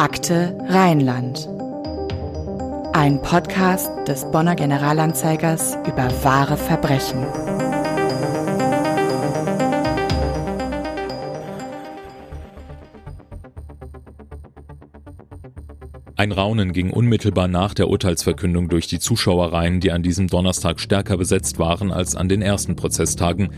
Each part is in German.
Akte Rheinland. Ein Podcast des Bonner Generalanzeigers über wahre Verbrechen. Ein Raunen ging unmittelbar nach der Urteilsverkündung durch die Zuschauerreihen, die an diesem Donnerstag stärker besetzt waren als an den ersten Prozesstagen.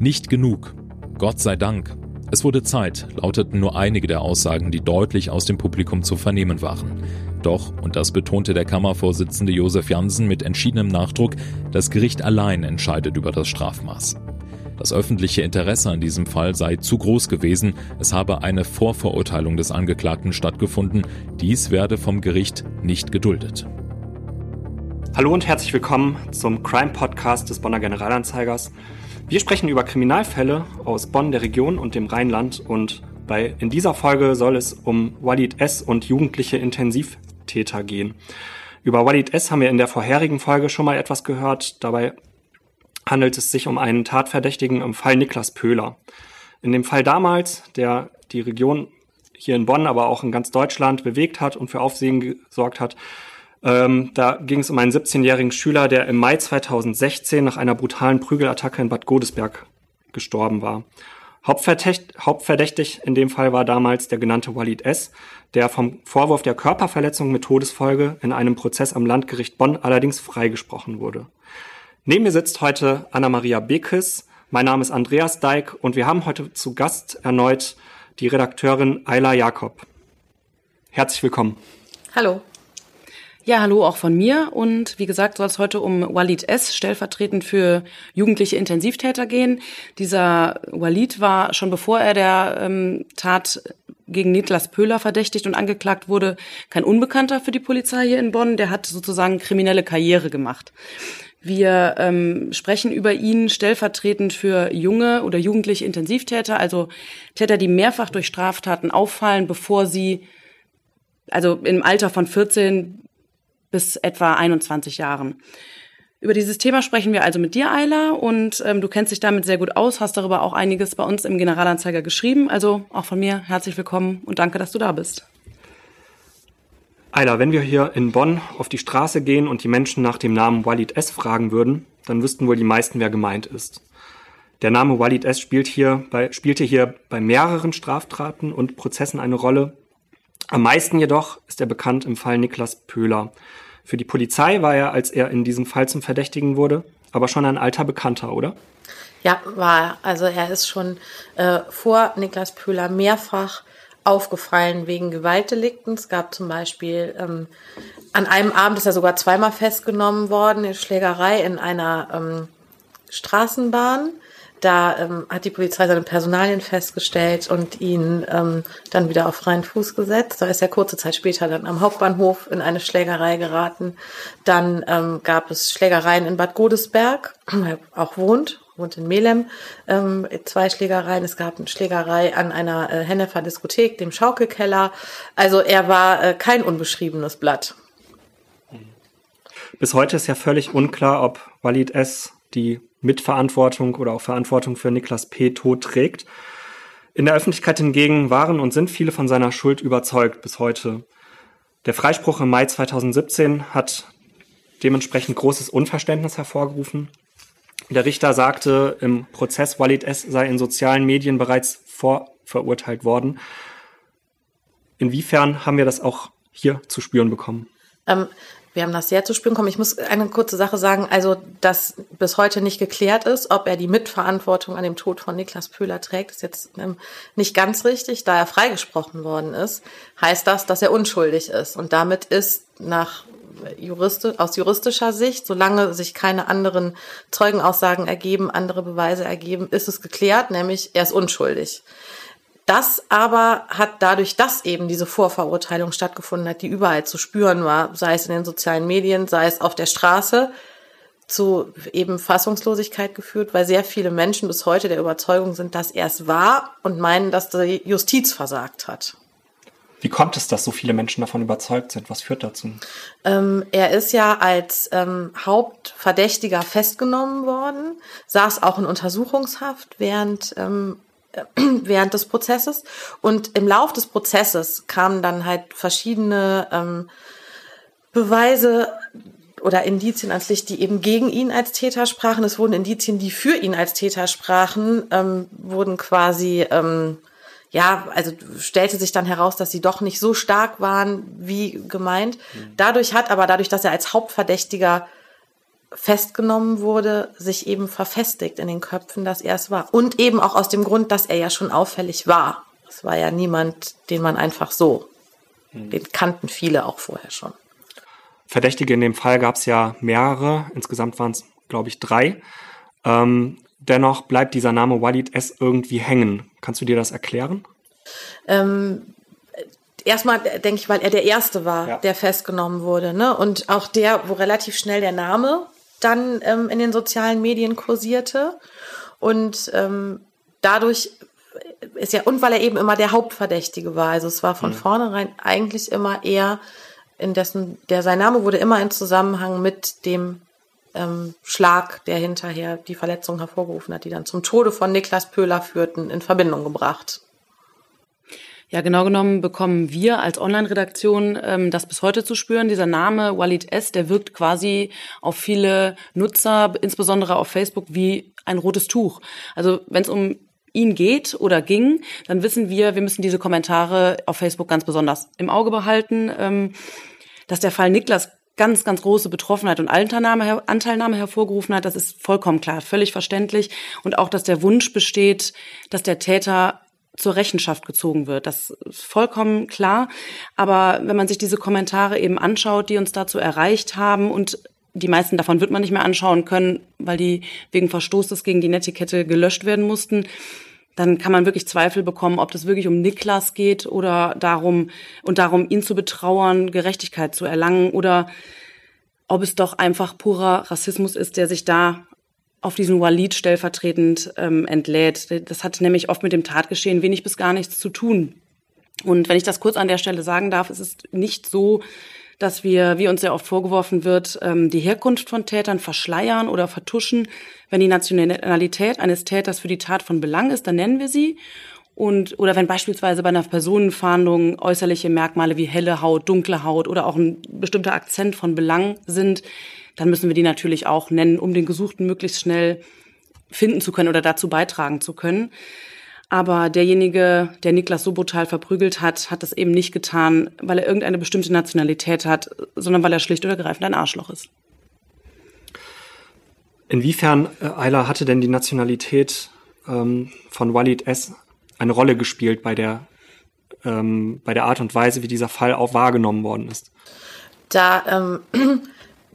Nicht genug. Gott sei Dank. Es wurde Zeit, lauteten nur einige der Aussagen, die deutlich aus dem Publikum zu vernehmen waren. Doch, und das betonte der Kammervorsitzende Josef Jansen mit entschiedenem Nachdruck, das Gericht allein entscheidet über das Strafmaß. Das öffentliche Interesse an diesem Fall sei zu groß gewesen, es habe eine Vorverurteilung des Angeklagten stattgefunden, dies werde vom Gericht nicht geduldet. Hallo und herzlich willkommen zum Crime Podcast des Bonner Generalanzeigers. Wir sprechen über Kriminalfälle aus Bonn, der Region und dem Rheinland und bei, in dieser Folge soll es um Walid S. und jugendliche Intensivtäter gehen. Über Walid S. haben wir in der vorherigen Folge schon mal etwas gehört. Dabei handelt es sich um einen Tatverdächtigen im Fall Niklas Pöhler. In dem Fall damals, der die Region hier in Bonn, aber auch in ganz Deutschland bewegt hat und für Aufsehen gesorgt hat, ähm, da ging es um einen 17-jährigen Schüler, der im Mai 2016 nach einer brutalen Prügelattacke in Bad Godesberg gestorben war. Hauptverdächtig in dem Fall war damals der genannte Walid S., der vom Vorwurf der Körperverletzung mit Todesfolge in einem Prozess am Landgericht Bonn allerdings freigesprochen wurde. Neben mir sitzt heute Anna-Maria Bekes. Mein Name ist Andreas Deik und wir haben heute zu Gast erneut die Redakteurin Ayla Jakob. Herzlich willkommen. Hallo. Ja, hallo auch von mir. Und wie gesagt, soll es heute um Walid S., stellvertretend für jugendliche Intensivtäter gehen. Dieser Walid war schon bevor er der ähm, Tat gegen Niklas Pöhler verdächtigt und angeklagt wurde, kein Unbekannter für die Polizei hier in Bonn. Der hat sozusagen kriminelle Karriere gemacht. Wir ähm, sprechen über ihn stellvertretend für junge oder jugendliche Intensivtäter, also Täter, die mehrfach durch Straftaten auffallen, bevor sie, also im Alter von 14 bis etwa 21 Jahren. Über dieses Thema sprechen wir also mit dir, Ayla, und ähm, du kennst dich damit sehr gut aus, hast darüber auch einiges bei uns im Generalanzeiger geschrieben. Also auch von mir herzlich willkommen und danke, dass du da bist. Ayla, wenn wir hier in Bonn auf die Straße gehen und die Menschen nach dem Namen Walid S. fragen würden, dann wüssten wohl die meisten, wer gemeint ist. Der Name Walid S. Spielt hier bei, spielte hier bei mehreren Straftaten und Prozessen eine Rolle. Am meisten jedoch ist er bekannt im Fall Niklas Pöhler. Für die Polizei war er, als er in diesem Fall zum Verdächtigen wurde, aber schon ein alter Bekannter, oder? Ja, war er. Also er ist schon äh, vor Niklas Pöhler mehrfach aufgefallen wegen Gewaltdelikten. Es gab zum Beispiel ähm, an einem Abend ist er sogar zweimal festgenommen worden in Schlägerei in einer ähm, Straßenbahn. Da ähm, hat die Polizei seine Personalien festgestellt und ihn ähm, dann wieder auf freien Fuß gesetzt. Da ist er kurze Zeit später dann am Hauptbahnhof in eine Schlägerei geraten. Dann ähm, gab es Schlägereien in Bad Godesberg, wo er auch wohnt, wohnt in Melem. Ähm, zwei Schlägereien. Es gab eine Schlägerei an einer äh, Hennefer Diskothek, dem Schaukelkeller. Also er war äh, kein unbeschriebenes Blatt. Bis heute ist ja völlig unklar, ob Walid S. die Mitverantwortung oder auch Verantwortung für Niklas P. Tod trägt. In der Öffentlichkeit hingegen waren und sind viele von seiner Schuld überzeugt bis heute. Der Freispruch im Mai 2017 hat dementsprechend großes Unverständnis hervorgerufen. Der Richter sagte, im Prozess Walid S. sei in sozialen Medien bereits vorverurteilt worden. Inwiefern haben wir das auch hier zu spüren bekommen? Ähm, wir haben das sehr zu spüren bekommen. Ich muss eine kurze Sache sagen, also dass bis heute nicht geklärt ist, ob er die Mitverantwortung an dem Tod von Niklas Pöhler trägt, ist jetzt ähm, nicht ganz richtig. Da er freigesprochen worden ist, heißt das, dass er unschuldig ist. Und damit ist nach Juriste, aus juristischer Sicht, solange sich keine anderen Zeugenaussagen ergeben, andere Beweise ergeben, ist es geklärt, nämlich er ist unschuldig. Das aber hat dadurch, dass eben diese Vorverurteilung stattgefunden hat, die überall zu spüren war, sei es in den sozialen Medien, sei es auf der Straße, zu eben Fassungslosigkeit geführt, weil sehr viele Menschen bis heute der Überzeugung sind, dass er es war und meinen, dass die Justiz versagt hat. Wie kommt es, dass so viele Menschen davon überzeugt sind? Was führt dazu? Ähm, er ist ja als ähm, Hauptverdächtiger festgenommen worden, saß auch in Untersuchungshaft, während ähm, äh, während des Prozesses. Und im Lauf des Prozesses kamen dann halt verschiedene ähm, Beweise oder Indizien ans Licht, die eben gegen ihn als Täter sprachen. Es wurden Indizien, die für ihn als Täter sprachen, ähm, wurden quasi, ähm, ja, also stellte sich dann heraus, dass sie doch nicht so stark waren, wie gemeint. Mhm. Dadurch hat aber, dadurch, dass er als Hauptverdächtiger festgenommen wurde, sich eben verfestigt in den Köpfen, dass er es war. Und eben auch aus dem Grund, dass er ja schon auffällig war. Es war ja niemand, den man einfach so, mhm. den kannten viele auch vorher schon. Verdächtige in dem Fall gab es ja mehrere, insgesamt waren es, glaube ich, drei. Ähm, dennoch bleibt dieser Name Walid S. irgendwie hängen. Kannst du dir das erklären? Ähm, erstmal denke ich, weil er der Erste war, ja. der festgenommen wurde. Ne? Und auch der, wo relativ schnell der Name dann ähm, in den sozialen Medien kursierte. Und ähm, dadurch ist ja, und weil er eben immer der Hauptverdächtige war. Also es war von mhm. vornherein eigentlich immer eher in dessen, der sein Name wurde immer in Zusammenhang mit dem ähm, Schlag, der hinterher die Verletzung hervorgerufen hat, die dann zum Tode von Niklas Pöhler führten, in Verbindung gebracht. Ja, genau genommen bekommen wir als Online-Redaktion ähm, das bis heute zu spüren. Dieser Name Walid S., der wirkt quasi auf viele Nutzer, insbesondere auf Facebook, wie ein rotes Tuch. Also wenn es um ihn geht oder ging, dann wissen wir, wir müssen diese Kommentare auf Facebook ganz besonders im Auge behalten, ähm, dass der Fall Niklas ganz, ganz große Betroffenheit und Anteilnahme, Anteilnahme hervorgerufen hat, das ist vollkommen klar, völlig verständlich. Und auch, dass der Wunsch besteht, dass der Täter zur Rechenschaft gezogen wird. Das ist vollkommen klar. Aber wenn man sich diese Kommentare eben anschaut, die uns dazu erreicht haben und die meisten davon wird man nicht mehr anschauen können, weil die wegen Verstoßes gegen die Netiquette gelöscht werden mussten. Dann kann man wirklich Zweifel bekommen, ob das wirklich um Niklas geht oder darum und darum, ihn zu betrauern, Gerechtigkeit zu erlangen oder ob es doch einfach purer Rassismus ist, der sich da auf diesen Walid stellvertretend ähm, entlädt. Das hat nämlich oft mit dem Tatgeschehen wenig bis gar nichts zu tun. Und wenn ich das kurz an der Stelle sagen darf, es ist nicht so, dass wir, wie uns sehr oft vorgeworfen wird, ähm, die Herkunft von Tätern verschleiern oder vertuschen. Wenn die Nationalität eines Täters für die Tat von Belang ist, dann nennen wir sie. Und, oder wenn beispielsweise bei einer Personenfahndung äußerliche Merkmale wie helle Haut, dunkle Haut oder auch ein bestimmter Akzent von Belang sind, dann müssen wir die natürlich auch nennen, um den Gesuchten möglichst schnell finden zu können oder dazu beitragen zu können. Aber derjenige, der Niklas so brutal verprügelt hat, hat das eben nicht getan, weil er irgendeine bestimmte Nationalität hat, sondern weil er schlicht oder ergreifend ein Arschloch ist. Inwiefern, äh, Ayla, hatte denn die Nationalität ähm, von Walid S. eine Rolle gespielt bei der, ähm, bei der Art und Weise, wie dieser Fall auch wahrgenommen worden ist? Da ähm,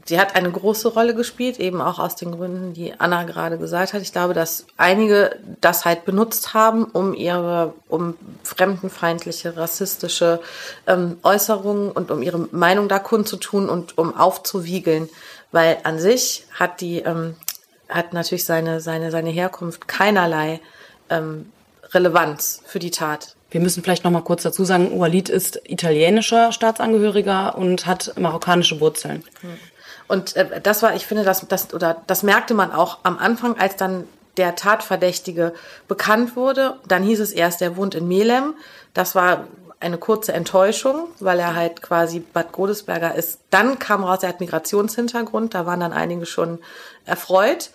sie hat eine große Rolle gespielt, eben auch aus den Gründen, die Anna gerade gesagt hat. Ich glaube, dass einige das halt benutzt haben, um ihre, um fremdenfeindliche, rassistische ähm, Äußerungen und um ihre Meinung da kundzutun und um aufzuwiegeln. Weil an sich hat die, ähm, hat natürlich seine, seine, seine Herkunft keinerlei ähm, Relevanz für die Tat. Wir müssen vielleicht noch mal kurz dazu sagen, Walid ist italienischer Staatsangehöriger und hat marokkanische Wurzeln. Hm. Und äh, das war, ich finde, das, das, oder das merkte man auch am Anfang, als dann der Tatverdächtige bekannt wurde. Dann hieß es erst, er wohnt in Melem. Das war eine kurze Enttäuschung, weil er halt quasi Bad Godesberger ist. Dann kam raus, er hat Migrationshintergrund. Da waren dann einige schon erfreut.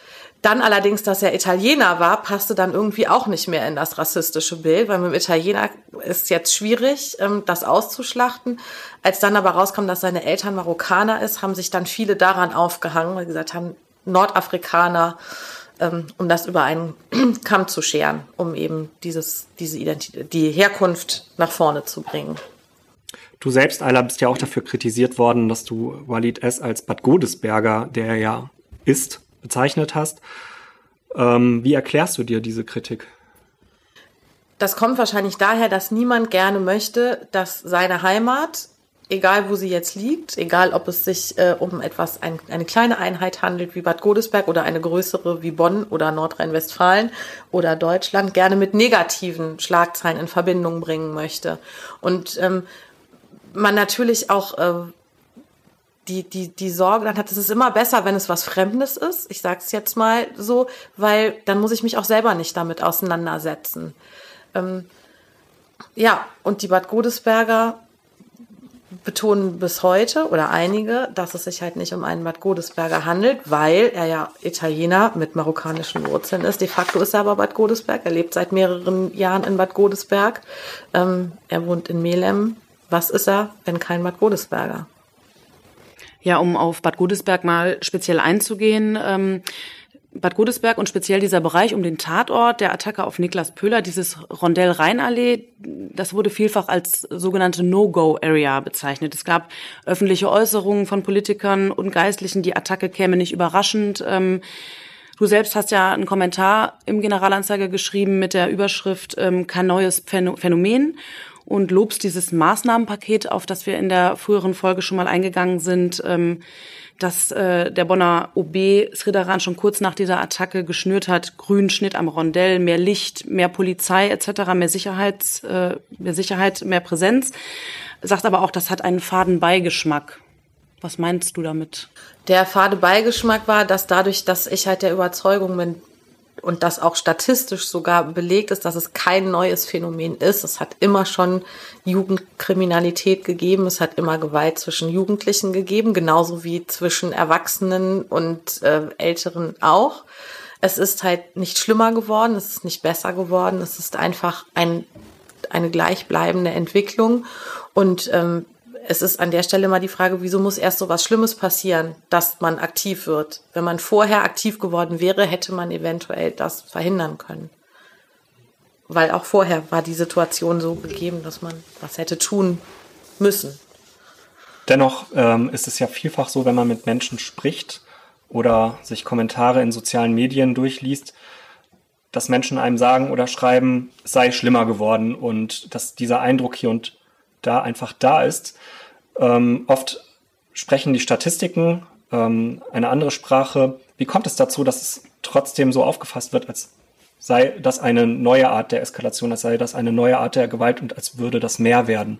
Dann allerdings, dass er Italiener war, passte dann irgendwie auch nicht mehr in das rassistische Bild, weil mit dem Italiener ist jetzt schwierig, ähm, das auszuschlachten. Als dann aber rauskam, dass seine Eltern Marokkaner ist, haben sich dann viele daran aufgehangen, weil gesagt haben, Nordafrikaner, ähm, um das über einen Kamm zu scheren, um eben dieses, diese Identität, die Herkunft nach vorne zu bringen. Du selbst, Ayla, bist ja auch dafür kritisiert worden, dass du Walid S. als Bad Godesberger, der er ja ist, bezeichnet hast. Ähm, wie erklärst du dir diese Kritik? Das kommt wahrscheinlich daher, dass niemand gerne möchte, dass seine Heimat, egal wo sie jetzt liegt, egal ob es sich äh, um etwas, ein, eine kleine Einheit handelt wie Bad Godesberg oder eine größere wie Bonn oder Nordrhein-Westfalen oder Deutschland, gerne mit negativen Schlagzeilen in Verbindung bringen möchte. Und ähm, man natürlich auch äh, die, die, die Sorge dann hat, es ist immer besser, wenn es was Fremdes ist. Ich sage es jetzt mal so, weil dann muss ich mich auch selber nicht damit auseinandersetzen. Ähm, ja, und die Bad Godesberger betonen bis heute oder einige, dass es sich halt nicht um einen Bad Godesberger handelt, weil er ja Italiener mit marokkanischen Wurzeln ist. De facto ist er aber Bad Godesberg. Er lebt seit mehreren Jahren in Bad Godesberg. Ähm, er wohnt in Melem. Was ist er, wenn kein Bad Godesberger? Ja, um auf Bad Godesberg mal speziell einzugehen. Ähm Bad Godesberg und speziell dieser Bereich um den Tatort der Attacke auf Niklas Pöhler, dieses Rondell Rheinallee, das wurde vielfach als sogenannte No-Go-Area bezeichnet. Es gab öffentliche Äußerungen von Politikern und Geistlichen, die Attacke käme nicht überraschend. Ähm, du selbst hast ja einen Kommentar im Generalanzeiger geschrieben mit der Überschrift ähm, kein neues Phänomen und lobst dieses Maßnahmenpaket, auf das wir in der früheren Folge schon mal eingegangen sind. Ähm, dass äh, der Bonner OB Sridaran schon kurz nach dieser Attacke geschnürt hat, grünen Schnitt am Rondell, mehr Licht, mehr Polizei etc., mehr Sicherheit, äh, mehr Sicherheit, mehr Präsenz. Sagt aber auch, das hat einen faden Beigeschmack. Was meinst du damit? Der fade Beigeschmack war, dass dadurch, dass ich halt der Überzeugung bin, und das auch statistisch sogar belegt ist, dass es kein neues Phänomen ist. Es hat immer schon Jugendkriminalität gegeben, es hat immer Gewalt zwischen Jugendlichen gegeben, genauso wie zwischen Erwachsenen und äh, Älteren auch. Es ist halt nicht schlimmer geworden, es ist nicht besser geworden, es ist einfach ein, eine gleichbleibende Entwicklung. Und ähm, es ist an der Stelle mal die Frage, wieso muss erst so was Schlimmes passieren, dass man aktiv wird? Wenn man vorher aktiv geworden wäre, hätte man eventuell das verhindern können. Weil auch vorher war die Situation so gegeben, dass man was hätte tun müssen. Dennoch ähm, ist es ja vielfach so, wenn man mit Menschen spricht oder sich Kommentare in sozialen Medien durchliest, dass Menschen einem sagen oder schreiben, es sei schlimmer geworden und dass dieser Eindruck hier und da einfach da ist. Ähm, oft sprechen die Statistiken ähm, eine andere Sprache. Wie kommt es dazu, dass es trotzdem so aufgefasst wird, als sei das eine neue Art der Eskalation, als sei das eine neue Art der Gewalt und als würde das mehr werden?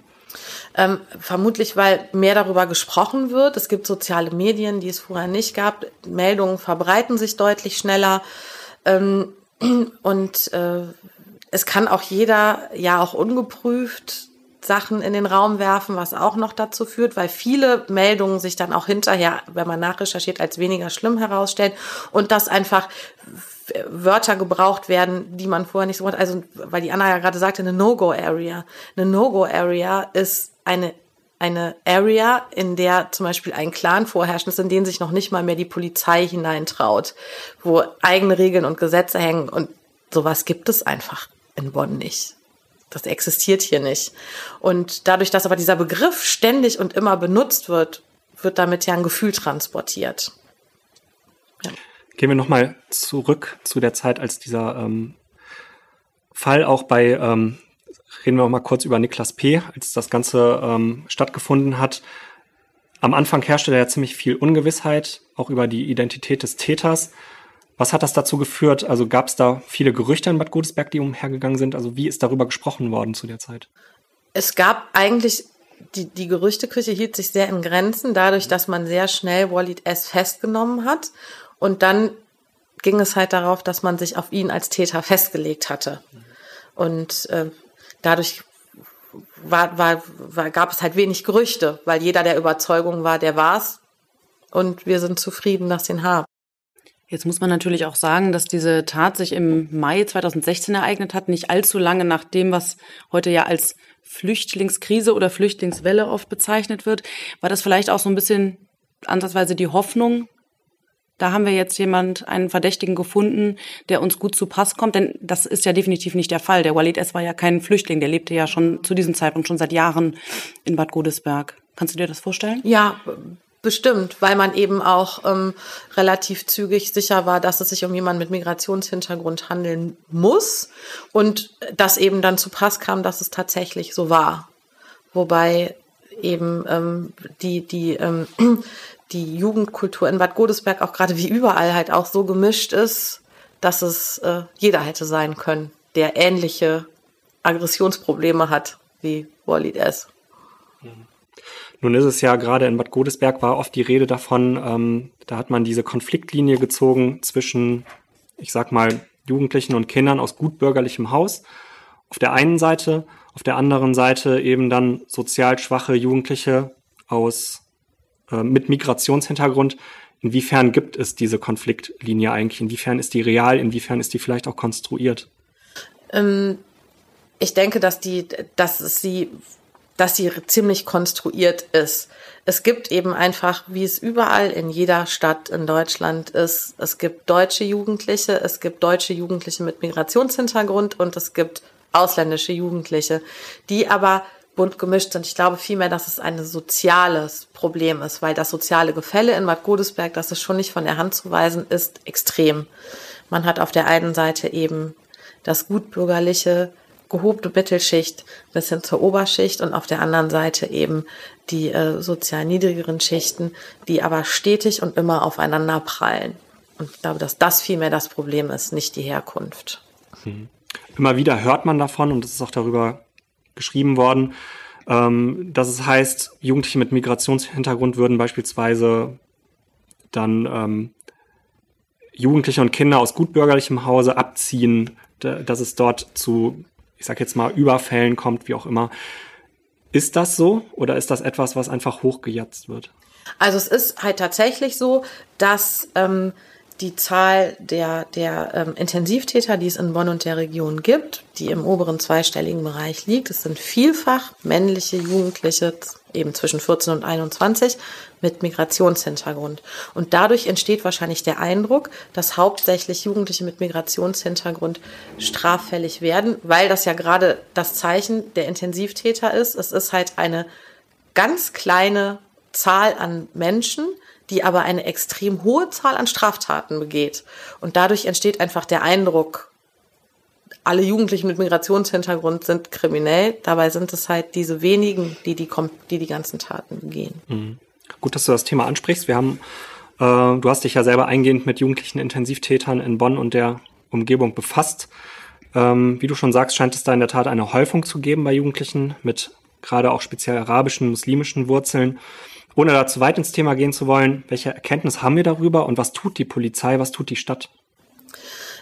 Ähm, vermutlich, weil mehr darüber gesprochen wird. Es gibt soziale Medien, die es vorher nicht gab. Meldungen verbreiten sich deutlich schneller. Ähm, und äh, es kann auch jeder, ja auch ungeprüft, Sachen in den Raum werfen, was auch noch dazu führt, weil viele Meldungen sich dann auch hinterher, wenn man nachrecherchiert, als weniger schlimm herausstellen und dass einfach Wörter gebraucht werden, die man vorher nicht so hat. Also, weil die Anna ja gerade sagte, eine No-Go-Area. Eine No-Go-Area ist eine eine Area, in der zum Beispiel ein Clan vorherrscht ist, in den sich noch nicht mal mehr die Polizei hineintraut, wo eigene Regeln und Gesetze hängen und sowas gibt es einfach in Bonn nicht. Das existiert hier nicht. Und dadurch, dass aber dieser Begriff ständig und immer benutzt wird, wird damit ja ein Gefühl transportiert. Ja. Gehen wir nochmal zurück zu der Zeit, als dieser ähm, Fall auch bei, ähm, reden wir auch mal kurz über Niklas P., als das Ganze ähm, stattgefunden hat. Am Anfang herrschte da ja ziemlich viel Ungewissheit, auch über die Identität des Täters. Was hat das dazu geführt? Also gab es da viele Gerüchte in Bad Godesberg, die umhergegangen sind? Also wie ist darüber gesprochen worden zu der Zeit? Es gab eigentlich, die, die Gerüchteküche hielt sich sehr in Grenzen, dadurch, dass man sehr schnell Walid S. festgenommen hat. Und dann ging es halt darauf, dass man sich auf ihn als Täter festgelegt hatte. Und äh, dadurch war, war, war, gab es halt wenig Gerüchte, weil jeder der Überzeugung war, der war's. Und wir sind zufrieden, dass ihn haben. Jetzt muss man natürlich auch sagen, dass diese Tat sich im Mai 2016 ereignet hat, nicht allzu lange nach dem, was heute ja als Flüchtlingskrise oder Flüchtlingswelle oft bezeichnet wird. War das vielleicht auch so ein bisschen ansatzweise die Hoffnung? Da haben wir jetzt jemand, einen Verdächtigen gefunden, der uns gut zu Pass kommt, denn das ist ja definitiv nicht der Fall. Der Walid S. war ja kein Flüchtling, der lebte ja schon zu diesem Zeitpunkt schon seit Jahren in Bad Godesberg. Kannst du dir das vorstellen? Ja, Bestimmt, weil man eben auch ähm, relativ zügig sicher war, dass es sich um jemanden mit Migrationshintergrund handeln muss und das eben dann zu Pass kam, dass es tatsächlich so war. Wobei eben ähm, die, die, ähm, die Jugendkultur in Bad Godesberg auch gerade wie überall halt auch so gemischt ist, dass es äh, jeder hätte sein können, der ähnliche Aggressionsprobleme hat wie Walid S. Mhm. Nun ist es ja gerade in Bad Godesberg war oft die Rede davon, ähm, da hat man diese Konfliktlinie gezogen zwischen, ich sag mal, Jugendlichen und Kindern aus gutbürgerlichem Haus auf der einen Seite, auf der anderen Seite eben dann sozial schwache Jugendliche aus äh, mit Migrationshintergrund. Inwiefern gibt es diese Konfliktlinie eigentlich? Inwiefern ist die real? Inwiefern ist die vielleicht auch konstruiert? Ähm, ich denke, dass die, dass sie, dass sie ziemlich konstruiert ist. Es gibt eben einfach, wie es überall in jeder Stadt in Deutschland ist, es gibt deutsche Jugendliche, es gibt deutsche Jugendliche mit Migrationshintergrund und es gibt ausländische Jugendliche, die aber bunt gemischt sind. Ich glaube vielmehr, dass es ein soziales Problem ist, weil das soziale Gefälle in Bad Godesberg, das ist schon nicht von der Hand zu weisen, ist extrem. Man hat auf der einen Seite eben das gutbürgerliche, gehobene Mittelschicht bis hin zur Oberschicht und auf der anderen Seite eben die äh, sozial niedrigeren Schichten, die aber stetig und immer aufeinander prallen. Und ich glaube, dass das vielmehr das Problem ist, nicht die Herkunft. Hm. Immer wieder hört man davon und es ist auch darüber geschrieben worden, ähm, dass es heißt, Jugendliche mit Migrationshintergrund würden beispielsweise dann ähm, Jugendliche und Kinder aus gutbürgerlichem Hause abziehen, dass es dort zu, ich sag jetzt mal, Überfällen kommt, wie auch immer. Ist das so oder ist das etwas, was einfach hochgejatzt wird? Also es ist halt tatsächlich so, dass ähm, die Zahl der, der ähm, Intensivtäter, die es in Bonn und der Region gibt, die im oberen zweistelligen Bereich liegt. Es sind vielfach männliche Jugendliche, eben zwischen 14 und 21, mit Migrationshintergrund. Und dadurch entsteht wahrscheinlich der Eindruck, dass hauptsächlich Jugendliche mit Migrationshintergrund straffällig werden, weil das ja gerade das Zeichen der Intensivtäter ist. Es ist halt eine ganz kleine Zahl an Menschen, die aber eine extrem hohe Zahl an Straftaten begeht. Und dadurch entsteht einfach der Eindruck, alle Jugendlichen mit Migrationshintergrund sind kriminell. Dabei sind es halt diese wenigen, die die, die, die ganzen Taten begehen. Mhm. Gut, dass du das Thema ansprichst. Wir haben, äh, du hast dich ja selber eingehend mit jugendlichen Intensivtätern in Bonn und der Umgebung befasst. Ähm, wie du schon sagst, scheint es da in der Tat eine Häufung zu geben bei Jugendlichen mit gerade auch speziell arabischen, muslimischen Wurzeln. Ohne da zu weit ins Thema gehen zu wollen, welche Erkenntnis haben wir darüber und was tut die Polizei, was tut die Stadt?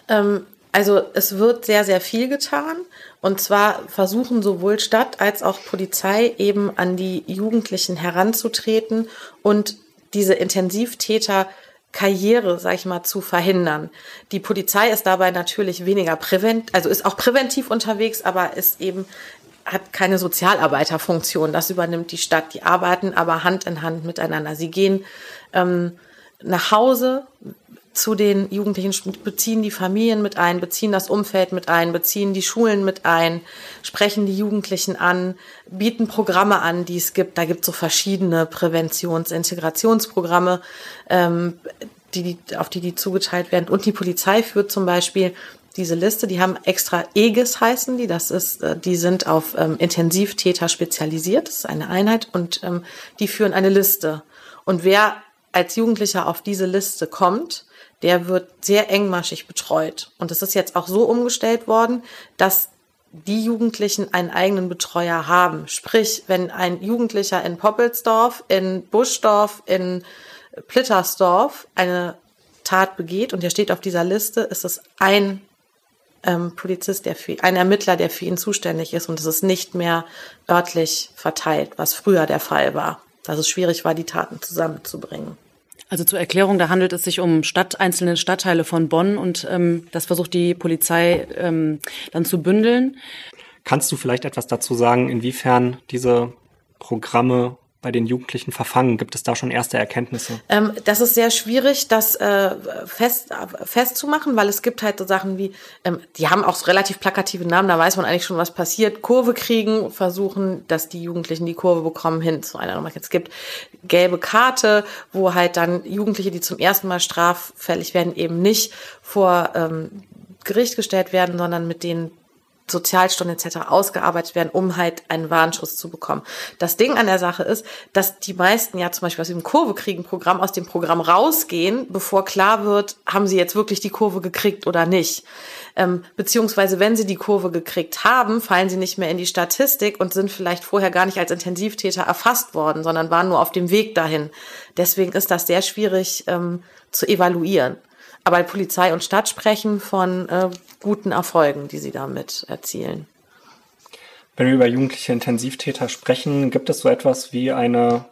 Ähm, also es wird sehr, sehr viel getan. Und zwar versuchen sowohl Stadt als auch Polizei eben an die Jugendlichen heranzutreten und diese Intensivtäter Karriere, sag ich mal, zu verhindern. Die Polizei ist dabei natürlich weniger prävent, also ist auch präventiv unterwegs, aber ist eben hat keine Sozialarbeiterfunktion. Das übernimmt die Stadt. Die arbeiten aber Hand in Hand miteinander. Sie gehen ähm, nach Hause zu den Jugendlichen, beziehen die Familien mit ein, beziehen das Umfeld mit ein, beziehen die Schulen mit ein, sprechen die Jugendlichen an, bieten Programme an, die es gibt. Da gibt es so verschiedene Präventions-, Integrationsprogramme, ähm, die, auf die die zugeteilt werden. Und die Polizei führt zum Beispiel diese Liste, die haben extra EGIS heißen die, das ist, äh, die sind auf ähm, Intensivtäter spezialisiert, das ist eine Einheit und ähm, die führen eine Liste. Und wer als Jugendlicher auf diese Liste kommt, der wird sehr engmaschig betreut. Und es ist jetzt auch so umgestellt worden, dass die Jugendlichen einen eigenen Betreuer haben. Sprich, wenn ein Jugendlicher in Poppelsdorf, in Buschdorf, in Plittersdorf eine Tat begeht und der steht auf dieser Liste, ist es ein ähm, Polizist, der für, ein Ermittler, der für ihn zuständig ist und es ist nicht mehr örtlich verteilt, was früher der Fall war, dass es schwierig war, die Taten zusammenzubringen. Also zur Erklärung, da handelt es sich um Stadt, einzelne Stadtteile von Bonn und ähm, das versucht die Polizei ähm, dann zu bündeln. Kannst du vielleicht etwas dazu sagen, inwiefern diese Programme bei den Jugendlichen verfangen? Gibt es da schon erste Erkenntnisse? Ähm, das ist sehr schwierig, das äh, fest, festzumachen, weil es gibt halt so Sachen wie, ähm, die haben auch so relativ plakative Namen, da weiß man eigentlich schon, was passiert. Kurve kriegen, versuchen, dass die Jugendlichen die Kurve bekommen hin zu einer Nummer. Es gibt gelbe Karte, wo halt dann Jugendliche, die zum ersten Mal straffällig werden, eben nicht vor ähm, Gericht gestellt werden, sondern mit denen Sozialstunden etc. ausgearbeitet werden, um halt einen Warnschuss zu bekommen. Das Ding an der Sache ist, dass die meisten ja zum Beispiel aus dem Kurve kriegen Programm aus dem Programm rausgehen, bevor klar wird, haben sie jetzt wirklich die Kurve gekriegt oder nicht. Ähm, beziehungsweise wenn sie die Kurve gekriegt haben, fallen sie nicht mehr in die Statistik und sind vielleicht vorher gar nicht als Intensivtäter erfasst worden, sondern waren nur auf dem Weg dahin. Deswegen ist das sehr schwierig ähm, zu evaluieren. Aber Polizei und Stadt sprechen von äh, guten Erfolgen, die sie damit erzielen. Wenn wir über jugendliche Intensivtäter sprechen, gibt es so etwas wie eine,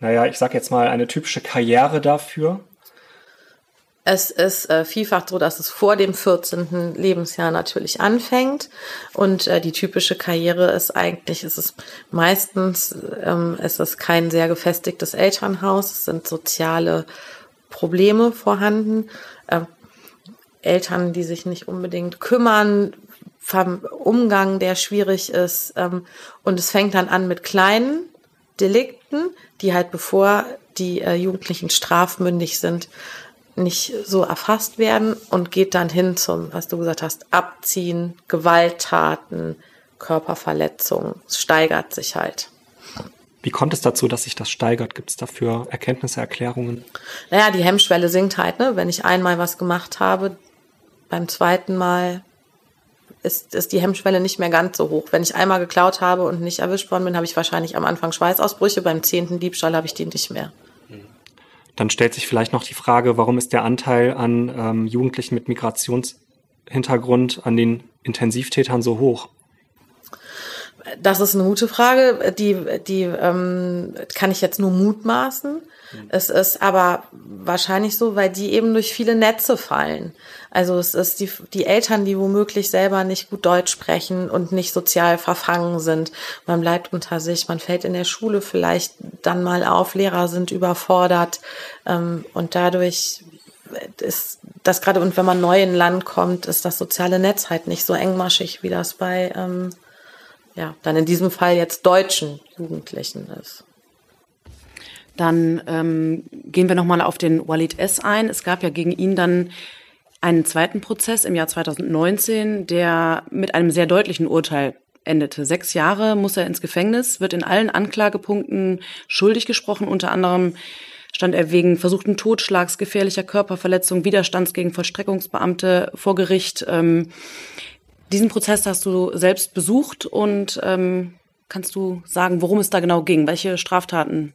naja, ich sag jetzt mal, eine typische Karriere dafür? Es ist äh, vielfach so, dass es vor dem 14. Lebensjahr natürlich anfängt. Und äh, die typische Karriere ist eigentlich, ist es meistens, ähm, ist es kein sehr gefestigtes Elternhaus, es sind soziale Probleme vorhanden. Äh, Eltern, die sich nicht unbedingt kümmern, Umgang, der schwierig ist. Ähm, und es fängt dann an mit kleinen Delikten, die halt bevor die äh, Jugendlichen strafmündig sind, nicht so erfasst werden und geht dann hin zum, was du gesagt hast, Abziehen, Gewalttaten, Körperverletzungen. Es steigert sich halt. Wie kommt es dazu, dass sich das steigert? Gibt es dafür Erkenntnisse, Erklärungen? Naja, die Hemmschwelle sinkt halt, ne? Wenn ich einmal was gemacht habe, beim zweiten Mal ist, ist die Hemmschwelle nicht mehr ganz so hoch. Wenn ich einmal geklaut habe und nicht erwischt worden bin, habe ich wahrscheinlich am Anfang Schweißausbrüche. Beim zehnten Diebstahl habe ich die nicht mehr. Dann stellt sich vielleicht noch die Frage, warum ist der Anteil an ähm, Jugendlichen mit Migrationshintergrund an den Intensivtätern so hoch? Das ist eine gute Frage, die, die ähm, kann ich jetzt nur mutmaßen. Mhm. Es ist aber wahrscheinlich so, weil die eben durch viele Netze fallen. Also es ist die, die Eltern, die womöglich selber nicht gut Deutsch sprechen und nicht sozial verfangen sind. Man bleibt unter sich, man fällt in der Schule vielleicht dann mal auf, Lehrer sind überfordert ähm, und dadurch ist das gerade, und wenn man neu in Land kommt, ist das soziale Netz halt nicht so engmaschig, wie das bei, ähm, ja, dann in diesem Fall jetzt deutschen Jugendlichen ist. Dann ähm, gehen wir nochmal auf den Walid S. ein. Es gab ja gegen ihn dann einen zweiten Prozess im Jahr 2019, der mit einem sehr deutlichen Urteil endete. Sechs Jahre muss er ins Gefängnis, wird in allen Anklagepunkten schuldig gesprochen. Unter anderem stand er wegen versuchten Totschlags, gefährlicher Körperverletzung, Widerstands gegen Vollstreckungsbeamte vor Gericht. Ähm, diesen Prozess hast du selbst besucht und ähm, kannst du sagen, worum es da genau ging? Welche Straftaten?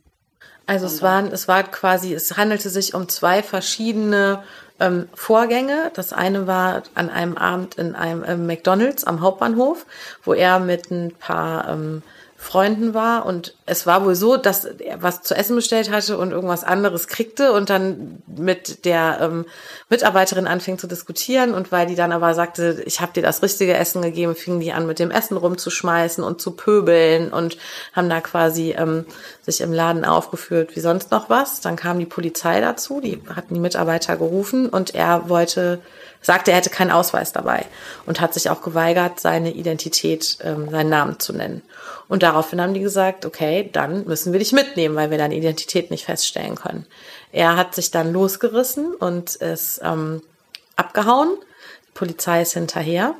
Also es waren, es war quasi, es handelte sich um zwei verschiedene ähm, Vorgänge. Das eine war an einem Abend in einem äh, McDonald's am Hauptbahnhof, wo er mit ein paar ähm, Freunden war und es war wohl so, dass er was zu essen bestellt hatte und irgendwas anderes kriegte und dann mit der ähm, Mitarbeiterin anfing zu diskutieren und weil die dann aber sagte, ich habe dir das richtige Essen gegeben, fingen die an mit dem Essen rumzuschmeißen und zu pöbeln und haben da quasi ähm, sich im Laden aufgeführt wie sonst noch was. Dann kam die Polizei dazu, die hatten die Mitarbeiter gerufen und er wollte sagte, er hätte keinen Ausweis dabei und hat sich auch geweigert, seine Identität, ähm, seinen Namen zu nennen. Und daraufhin haben die gesagt, okay, dann müssen wir dich mitnehmen, weil wir deine Identität nicht feststellen können. Er hat sich dann losgerissen und ist ähm, abgehauen. Die Polizei ist hinterher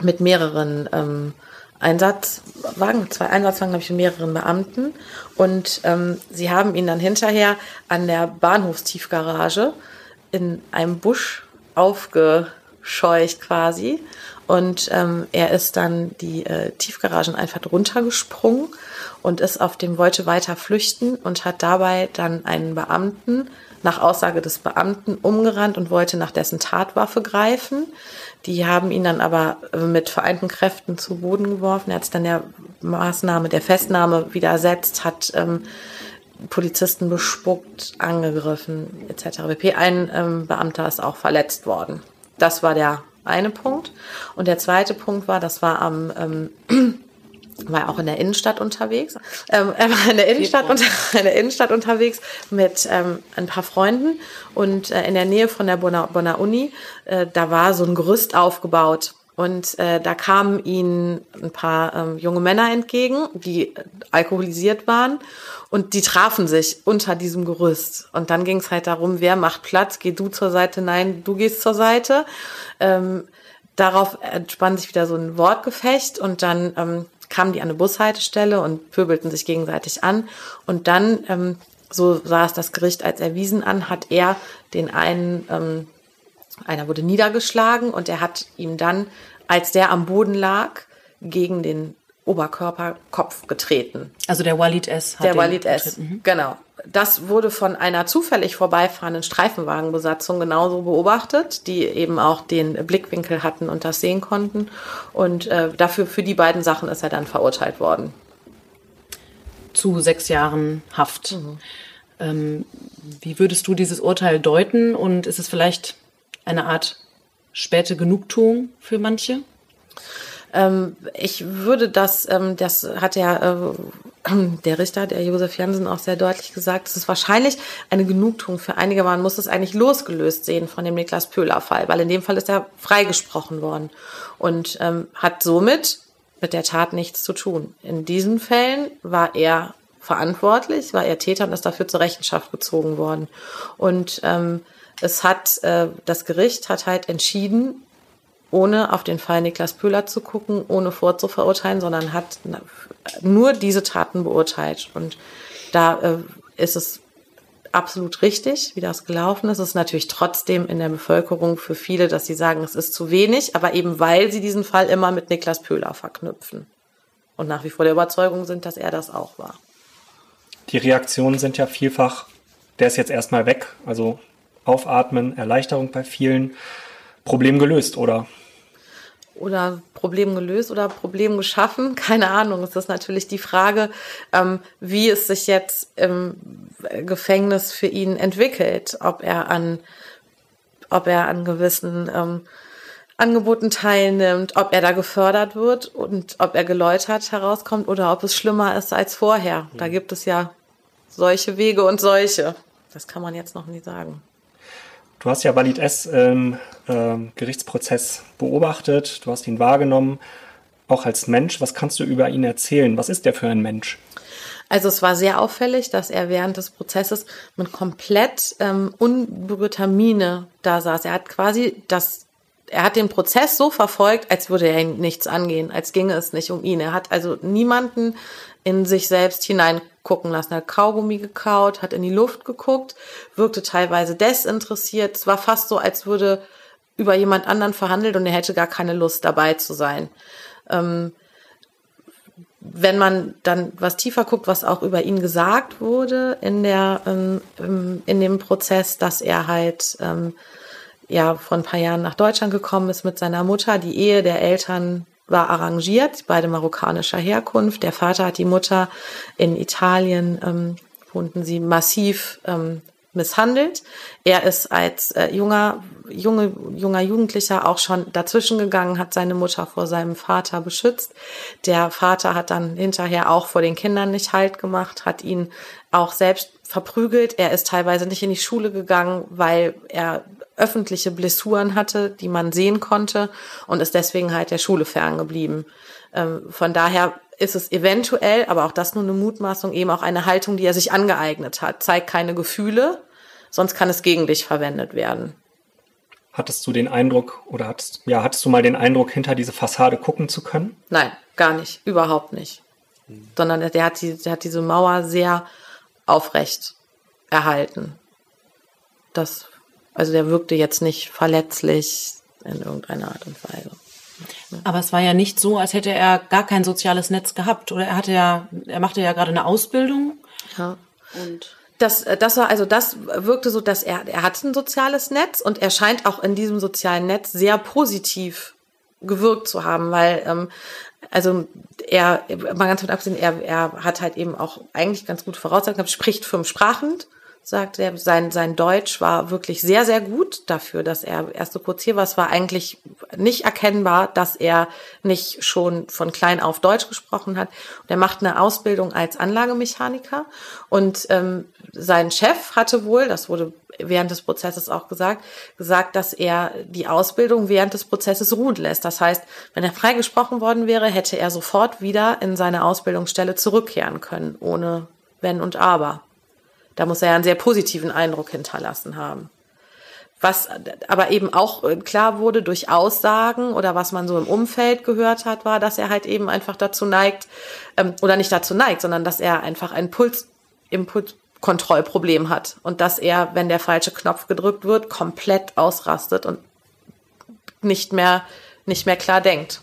mit mehreren ähm, Einsatzwagen, zwei Einsatzwagen, glaube ich, mit mehreren Beamten. Und ähm, sie haben ihn dann hinterher an der Bahnhofstiefgarage in einem Busch aufgescheucht quasi. Und ähm, er ist dann die äh, Tiefgaragen einfach runtergesprungen und ist auf dem, wollte weiter flüchten und hat dabei dann einen Beamten nach Aussage des Beamten umgerannt und wollte nach dessen Tatwaffe greifen. Die haben ihn dann aber äh, mit vereinten Kräften zu Boden geworfen. Er hat sich dann der Maßnahme der Festnahme widersetzt, hat ähm, Polizisten bespuckt, angegriffen etc. Ein ähm, Beamter ist auch verletzt worden. Das war der eine Punkt. Und der zweite Punkt war, das war am ähm, war auch in der Innenstadt unterwegs. Ähm, er war in der Innenstadt, unter, in der Innenstadt unterwegs mit ähm, ein paar Freunden und äh, in der Nähe von der Bonner, Bonner Uni, äh, da war so ein Gerüst aufgebaut und äh, da kamen ihnen ein paar ähm, junge Männer entgegen, die alkoholisiert waren. Und die trafen sich unter diesem Gerüst. Und dann ging es halt darum, wer macht Platz? Geh du zur Seite? Nein, du gehst zur Seite. Ähm, darauf entspann sich wieder so ein Wortgefecht und dann ähm, kamen die an eine Bushaltestelle und pöbelten sich gegenseitig an. Und dann, ähm, so sah es das Gericht als erwiesen an, hat er den einen ähm, einer wurde niedergeschlagen und er hat ihm dann, als der am Boden lag, gegen den Oberkörper-Kopf getreten. Also der Walid S. Der Walid S. Mhm. Genau. Das wurde von einer zufällig vorbeifahrenden Streifenwagenbesatzung genauso beobachtet, die eben auch den Blickwinkel hatten und das sehen konnten. Und äh, dafür, für die beiden Sachen ist er dann verurteilt worden. Zu sechs Jahren Haft. Mhm. Ähm, wie würdest du dieses Urteil deuten? Und ist es vielleicht eine Art späte Genugtuung für manche? Ähm, ich würde das, ähm, das hat ja äh, der Richter, der Josef Jansen, auch sehr deutlich gesagt, es ist wahrscheinlich eine Genugtuung für einige, man muss es eigentlich losgelöst sehen von dem Niklas Pöhler-Fall, weil in dem Fall ist er freigesprochen worden und ähm, hat somit mit der Tat nichts zu tun. In diesen Fällen war er verantwortlich, war er Täter und ist dafür zur Rechenschaft gezogen worden. Und ähm, es hat, äh, das Gericht hat halt entschieden, ohne auf den Fall Niklas Pöhler zu gucken, ohne vorzuverurteilen, sondern hat nur diese Taten beurteilt. Und da äh, ist es absolut richtig, wie das gelaufen ist. Es ist natürlich trotzdem in der Bevölkerung für viele, dass sie sagen, es ist zu wenig, aber eben weil sie diesen Fall immer mit Niklas Pöhler verknüpfen und nach wie vor der Überzeugung sind, dass er das auch war. Die Reaktionen sind ja vielfach, der ist jetzt erstmal weg, also aufatmen, Erleichterung bei vielen. Problem gelöst, oder? oder Problem gelöst oder Problem geschaffen? Keine Ahnung. Es ist natürlich die Frage, ähm, wie es sich jetzt im Gefängnis für ihn entwickelt, ob er an, ob er an gewissen ähm, Angeboten teilnimmt, ob er da gefördert wird und ob er geläutert herauskommt oder ob es schlimmer ist als vorher. Da gibt es ja solche Wege und solche. Das kann man jetzt noch nie sagen. Du hast ja Walid S. im äh, Gerichtsprozess beobachtet, du hast ihn wahrgenommen, auch als Mensch. Was kannst du über ihn erzählen? Was ist der für ein Mensch? Also es war sehr auffällig, dass er während des Prozesses mit komplett ähm, unberührter Miene da saß. Er hat quasi das er hat den Prozess so verfolgt, als würde er ihn nichts angehen, als ginge es nicht um ihn. Er hat also niemanden in sich selbst hineingucken lassen. Er hat Kaugummi gekaut, hat in die Luft geguckt, wirkte teilweise desinteressiert. Es war fast so, als würde über jemand anderen verhandelt und er hätte gar keine Lust dabei zu sein. Ähm, wenn man dann was tiefer guckt, was auch über ihn gesagt wurde in der ähm, in dem Prozess, dass er halt ähm, ja vor ein paar Jahren nach Deutschland gekommen ist mit seiner Mutter, die Ehe der Eltern war arrangiert, beide marokkanischer Herkunft. Der Vater hat die Mutter in Italien, ähm, wurden sie massiv ähm, misshandelt. Er ist als äh, junger, junge, junger Jugendlicher auch schon dazwischen gegangen, hat seine Mutter vor seinem Vater beschützt. Der Vater hat dann hinterher auch vor den Kindern nicht Halt gemacht, hat ihn auch selbst verprügelt. Er ist teilweise nicht in die Schule gegangen, weil er öffentliche Blessuren hatte, die man sehen konnte und ist deswegen halt der Schule ferngeblieben. Ähm, von daher ist es eventuell, aber auch das nur eine Mutmaßung, eben auch eine Haltung, die er sich angeeignet hat. Zeig keine Gefühle, sonst kann es gegen dich verwendet werden. Hattest du den Eindruck oder hattest, ja, hattest du mal den Eindruck, hinter diese Fassade gucken zu können? Nein, gar nicht, überhaupt nicht. Hm. Sondern der hat, die, der hat diese Mauer sehr aufrecht erhalten. Das also der wirkte jetzt nicht verletzlich in irgendeiner Art und Weise. Aber es war ja nicht so, als hätte er gar kein soziales Netz gehabt. Oder er hatte ja, er machte ja gerade eine Ausbildung. Ja. Und das, das war, also das wirkte so, dass er, er hat ein soziales Netz und er scheint auch in diesem sozialen Netz sehr positiv gewirkt zu haben, weil ähm, also er, mal ganz von abgesehen, er, er hat halt eben auch eigentlich ganz gut vorausgesagt, spricht fünf Sprachen sagt er, sein, sein Deutsch war wirklich sehr, sehr gut dafür, dass er erst so kurz hier war. Es war eigentlich nicht erkennbar, dass er nicht schon von klein auf Deutsch gesprochen hat. Und er macht eine Ausbildung als Anlagemechaniker. Und ähm, sein Chef hatte wohl, das wurde während des Prozesses auch gesagt, gesagt, dass er die Ausbildung während des Prozesses ruhen lässt. Das heißt, wenn er freigesprochen worden wäre, hätte er sofort wieder in seine Ausbildungsstelle zurückkehren können, ohne Wenn und Aber. Da muss er ja einen sehr positiven Eindruck hinterlassen haben. Was aber eben auch äh, klar wurde durch Aussagen oder was man so im Umfeld gehört hat, war, dass er halt eben einfach dazu neigt, ähm, oder nicht dazu neigt, sondern dass er einfach ein Puls, hat und dass er, wenn der falsche Knopf gedrückt wird, komplett ausrastet und nicht mehr, nicht mehr klar denkt.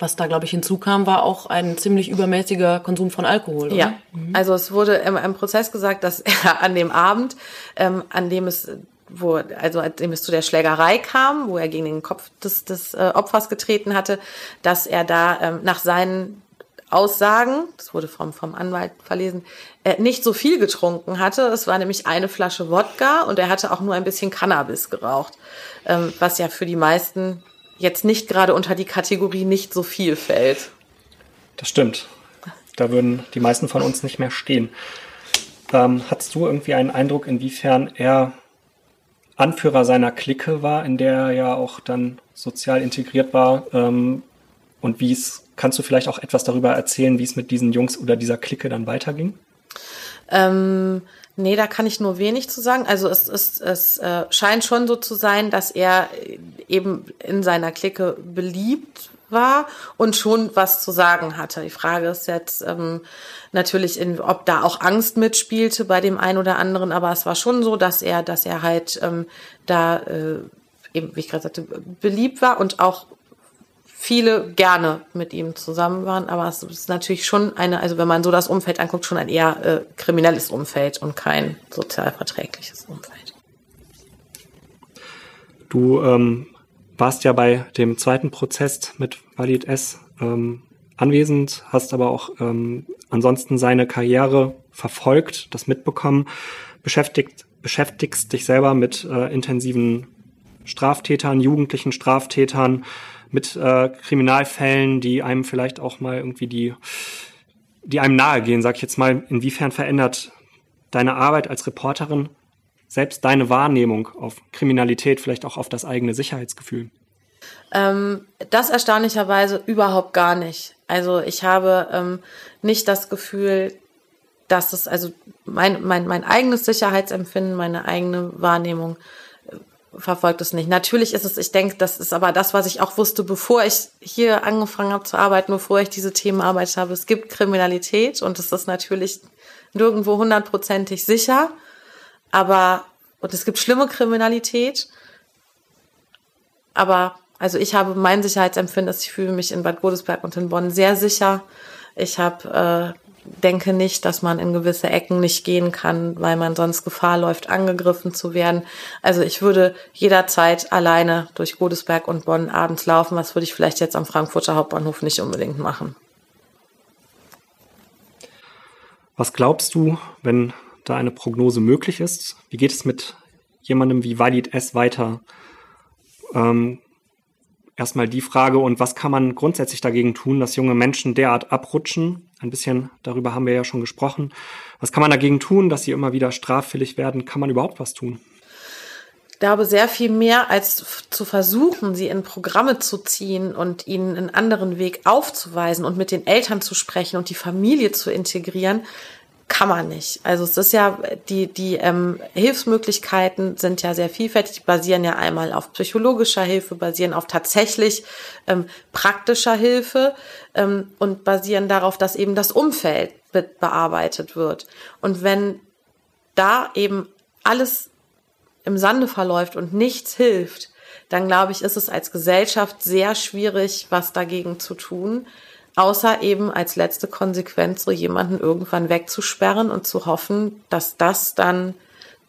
Was da, glaube ich, hinzukam, war auch ein ziemlich übermäßiger Konsum von Alkohol. Oder? Ja, mhm. also es wurde im, im, Prozess gesagt, dass er an dem Abend, ähm, an dem es wo, also dem es zu der Schlägerei kam, wo er gegen den Kopf des, des äh, Opfers getreten hatte, dass er da ähm, nach seinen Aussagen, das wurde vom, vom Anwalt verlesen, äh, nicht so viel getrunken hatte. Es war nämlich eine Flasche Wodka und er hatte auch nur ein bisschen Cannabis geraucht, ähm, was ja für die meisten jetzt nicht gerade unter die Kategorie nicht so viel fällt. Das stimmt. Da würden die meisten von uns nicht mehr stehen. Ähm, hattest du irgendwie einen Eindruck, inwiefern er Anführer seiner Clique war, in der er ja auch dann sozial integriert war? Ähm, und wie es, kannst du vielleicht auch etwas darüber erzählen, wie es mit diesen Jungs oder dieser Clique dann weiterging? Ähm, Nee, da kann ich nur wenig zu sagen. Also es, es, es äh, scheint schon so zu sein, dass er eben in seiner Clique beliebt war und schon was zu sagen hatte. Die Frage ist jetzt ähm, natürlich, in, ob da auch Angst mitspielte bei dem einen oder anderen, aber es war schon so, dass er, dass er halt ähm, da äh, eben, wie ich gerade sagte, beliebt war und auch viele gerne mit ihm zusammen waren, aber es ist natürlich schon eine, also wenn man so das Umfeld anguckt, schon ein eher äh, kriminelles Umfeld und kein sozial verträgliches Umfeld. Du ähm, warst ja bei dem zweiten Prozess mit Walid S. Ähm, anwesend, hast aber auch ähm, ansonsten seine Karriere verfolgt, das mitbekommen, beschäftigt, beschäftigst dich selber mit äh, intensiven Straftätern, jugendlichen Straftätern, mit äh, Kriminalfällen, die einem vielleicht auch mal irgendwie die, die einem nahe gehen, sag ich jetzt mal, inwiefern verändert deine Arbeit als Reporterin selbst deine Wahrnehmung auf Kriminalität, vielleicht auch auf das eigene Sicherheitsgefühl? Ähm, das erstaunlicherweise überhaupt gar nicht. Also ich habe ähm, nicht das Gefühl, dass es, also mein, mein, mein eigenes Sicherheitsempfinden, meine eigene Wahrnehmung verfolgt es nicht. Natürlich ist es, ich denke, das ist aber das, was ich auch wusste, bevor ich hier angefangen habe zu arbeiten, bevor ich diese Themen arbeitet habe. Es gibt Kriminalität und es ist natürlich nirgendwo hundertprozentig sicher, aber und es gibt schlimme Kriminalität, aber also ich habe mein Sicherheitsempfinden, dass ich fühle mich in Bad Godesberg und in Bonn sehr sicher. Ich habe äh, denke nicht, dass man in gewisse Ecken nicht gehen kann, weil man sonst Gefahr läuft, angegriffen zu werden. Also ich würde jederzeit alleine durch Godesberg und Bonn abends laufen. Was würde ich vielleicht jetzt am Frankfurter Hauptbahnhof nicht unbedingt machen. Was glaubst du, wenn da eine Prognose möglich ist? Wie geht es mit jemandem wie Walid S. weiter? Ähm, erstmal die Frage und was kann man grundsätzlich dagegen tun, dass junge Menschen derart abrutschen? Ein bisschen darüber haben wir ja schon gesprochen. Was kann man dagegen tun, dass sie immer wieder straffällig werden? Kann man überhaupt was tun? Ich glaube, sehr viel mehr als zu versuchen, sie in Programme zu ziehen und ihnen einen anderen Weg aufzuweisen und mit den Eltern zu sprechen und die Familie zu integrieren, kann man nicht. Also es ist ja, die, die ähm, Hilfsmöglichkeiten sind ja sehr vielfältig, basieren ja einmal auf psychologischer Hilfe, basieren auf tatsächlich ähm, praktischer Hilfe ähm, und basieren darauf, dass eben das Umfeld be bearbeitet wird. Und wenn da eben alles im Sande verläuft und nichts hilft, dann glaube ich, ist es als Gesellschaft sehr schwierig, was dagegen zu tun außer eben als letzte Konsequenz so jemanden irgendwann wegzusperren und zu hoffen, dass das dann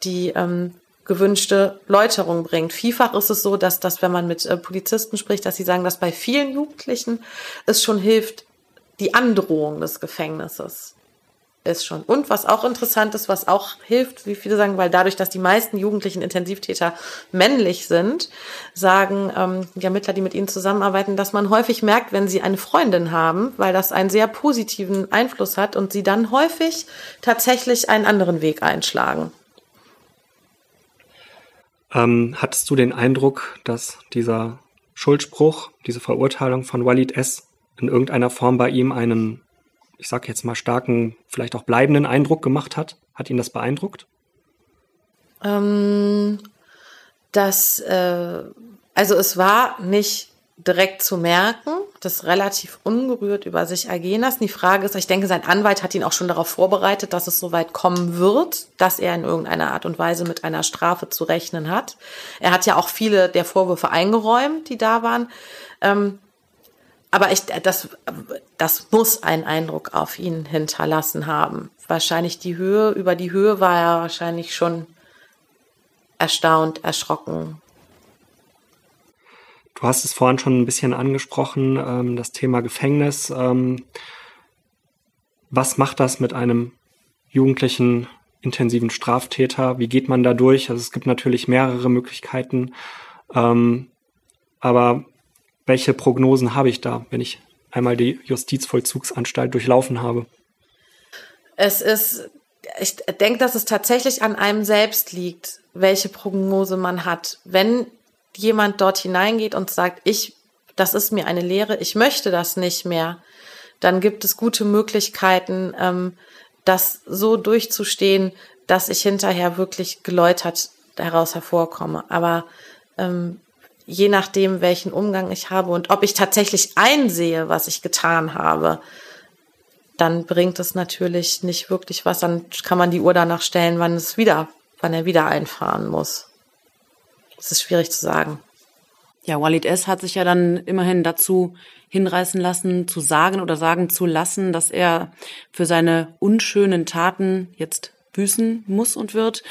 die ähm, gewünschte Läuterung bringt. Vielfach ist es so, dass das, wenn man mit äh, Polizisten spricht, dass sie sagen, dass bei vielen Jugendlichen es schon hilft, die Androhung des Gefängnisses ist schon. Und was auch interessant ist, was auch hilft, wie viele sagen, weil dadurch, dass die meisten jugendlichen Intensivtäter männlich sind, sagen ähm, die Ermittler, die mit ihnen zusammenarbeiten, dass man häufig merkt, wenn sie eine Freundin haben, weil das einen sehr positiven Einfluss hat und sie dann häufig tatsächlich einen anderen Weg einschlagen. Ähm, hattest du den Eindruck, dass dieser Schuldspruch, diese Verurteilung von Walid S. in irgendeiner Form bei ihm einen ich sage jetzt mal, starken, vielleicht auch bleibenden Eindruck gemacht hat? Hat ihn das beeindruckt? Ähm, das, äh, also es war nicht direkt zu merken, das relativ ungerührt über sich ergehen lassen. Die Frage ist, ich denke, sein Anwalt hat ihn auch schon darauf vorbereitet, dass es so weit kommen wird, dass er in irgendeiner Art und Weise mit einer Strafe zu rechnen hat. Er hat ja auch viele der Vorwürfe eingeräumt, die da waren. Ähm, aber ich, das, das muss einen Eindruck auf ihn hinterlassen haben. Wahrscheinlich die Höhe, über die Höhe war er wahrscheinlich schon erstaunt, erschrocken. Du hast es vorhin schon ein bisschen angesprochen, ähm, das Thema Gefängnis. Ähm, was macht das mit einem jugendlichen intensiven Straftäter? Wie geht man da durch? Also es gibt natürlich mehrere Möglichkeiten. Ähm, aber welche Prognosen habe ich da, wenn ich einmal die Justizvollzugsanstalt durchlaufen habe? Es ist, ich denke, dass es tatsächlich an einem selbst liegt, welche Prognose man hat. Wenn jemand dort hineingeht und sagt, ich, das ist mir eine Lehre, ich möchte das nicht mehr, dann gibt es gute Möglichkeiten, ähm, das so durchzustehen, dass ich hinterher wirklich geläutert daraus hervorkomme. Aber ähm, je nachdem, welchen Umgang ich habe und ob ich tatsächlich einsehe, was ich getan habe, dann bringt es natürlich nicht wirklich was. Dann kann man die Uhr danach stellen, wann es wieder, wann er wieder einfahren muss. Das ist schwierig zu sagen. Ja, Walid S. hat sich ja dann immerhin dazu hinreißen lassen, zu sagen oder sagen zu lassen, dass er für seine unschönen Taten jetzt büßen muss und wird.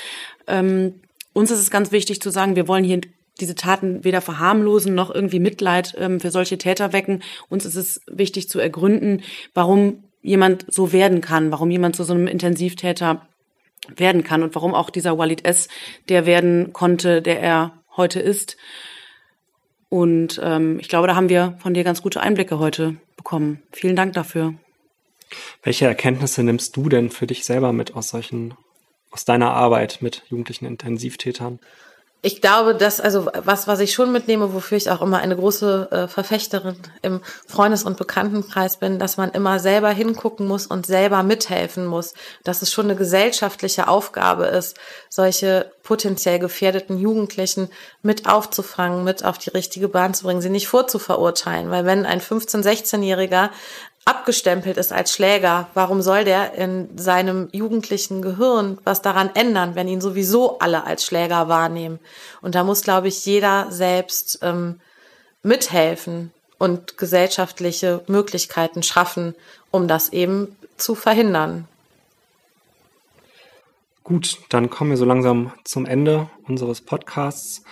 Ähm, uns ist es ganz wichtig zu sagen, wir wollen hier diese Taten weder verharmlosen noch irgendwie Mitleid ähm, für solche Täter wecken. Uns ist es wichtig zu ergründen, warum jemand so werden kann, warum jemand zu so einem Intensivtäter werden kann und warum auch dieser Walid S. der werden konnte, der er heute ist. Und ähm, ich glaube, da haben wir von dir ganz gute Einblicke heute bekommen. Vielen Dank dafür. Welche Erkenntnisse nimmst du denn für dich selber mit aus solchen, aus deiner Arbeit mit jugendlichen Intensivtätern? Ich glaube, dass, also was, was ich schon mitnehme, wofür ich auch immer eine große äh, Verfechterin im Freundes- und Bekanntenkreis bin, dass man immer selber hingucken muss und selber mithelfen muss, dass es schon eine gesellschaftliche Aufgabe ist, solche potenziell gefährdeten Jugendlichen mit aufzufangen, mit auf die richtige Bahn zu bringen, sie nicht vorzuverurteilen. Weil wenn ein 15-, 16-Jähriger abgestempelt ist als Schläger, warum soll der in seinem jugendlichen Gehirn was daran ändern, wenn ihn sowieso alle als Schläger wahrnehmen? Und da muss, glaube ich, jeder selbst ähm, mithelfen und gesellschaftliche Möglichkeiten schaffen, um das eben zu verhindern. Gut, dann kommen wir so langsam zum Ende unseres Podcasts.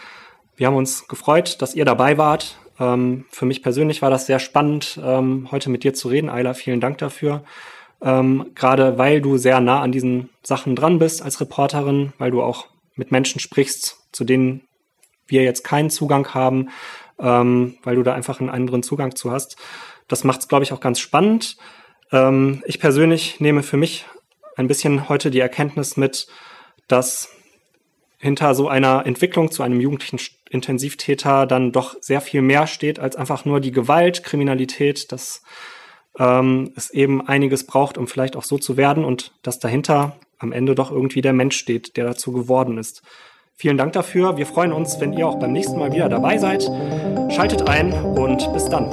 Wir haben uns gefreut, dass ihr dabei wart. Ähm, für mich persönlich war das sehr spannend, ähm, heute mit dir zu reden. Ayla, vielen Dank dafür. Ähm, Gerade weil du sehr nah an diesen Sachen dran bist als Reporterin, weil du auch mit Menschen sprichst, zu denen wir jetzt keinen Zugang haben, ähm, weil du da einfach einen anderen Zugang zu hast. Das macht es, glaube ich, auch ganz spannend. Ähm, ich persönlich nehme für mich ein bisschen heute die Erkenntnis mit, dass hinter so einer Entwicklung zu einem jugendlichen Intensivtäter dann doch sehr viel mehr steht als einfach nur die Gewalt, Kriminalität, dass ähm, es eben einiges braucht, um vielleicht auch so zu werden und dass dahinter am Ende doch irgendwie der Mensch steht, der dazu geworden ist. Vielen Dank dafür. Wir freuen uns, wenn ihr auch beim nächsten Mal wieder dabei seid. Schaltet ein und bis dann.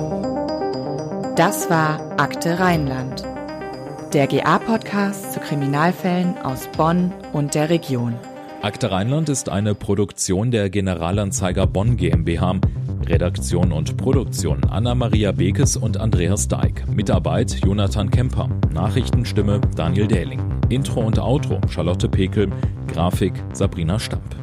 Das war Akte Rheinland, der GA-Podcast zu Kriminalfällen aus Bonn und der Region. Akte Rheinland ist eine Produktion der Generalanzeiger Bonn GmbH. Redaktion und Produktion Anna-Maria Bekes und Andreas Deik. Mitarbeit Jonathan Kemper. Nachrichtenstimme Daniel Dähling. Intro und Outro Charlotte Pekel. Grafik Sabrina Stamp.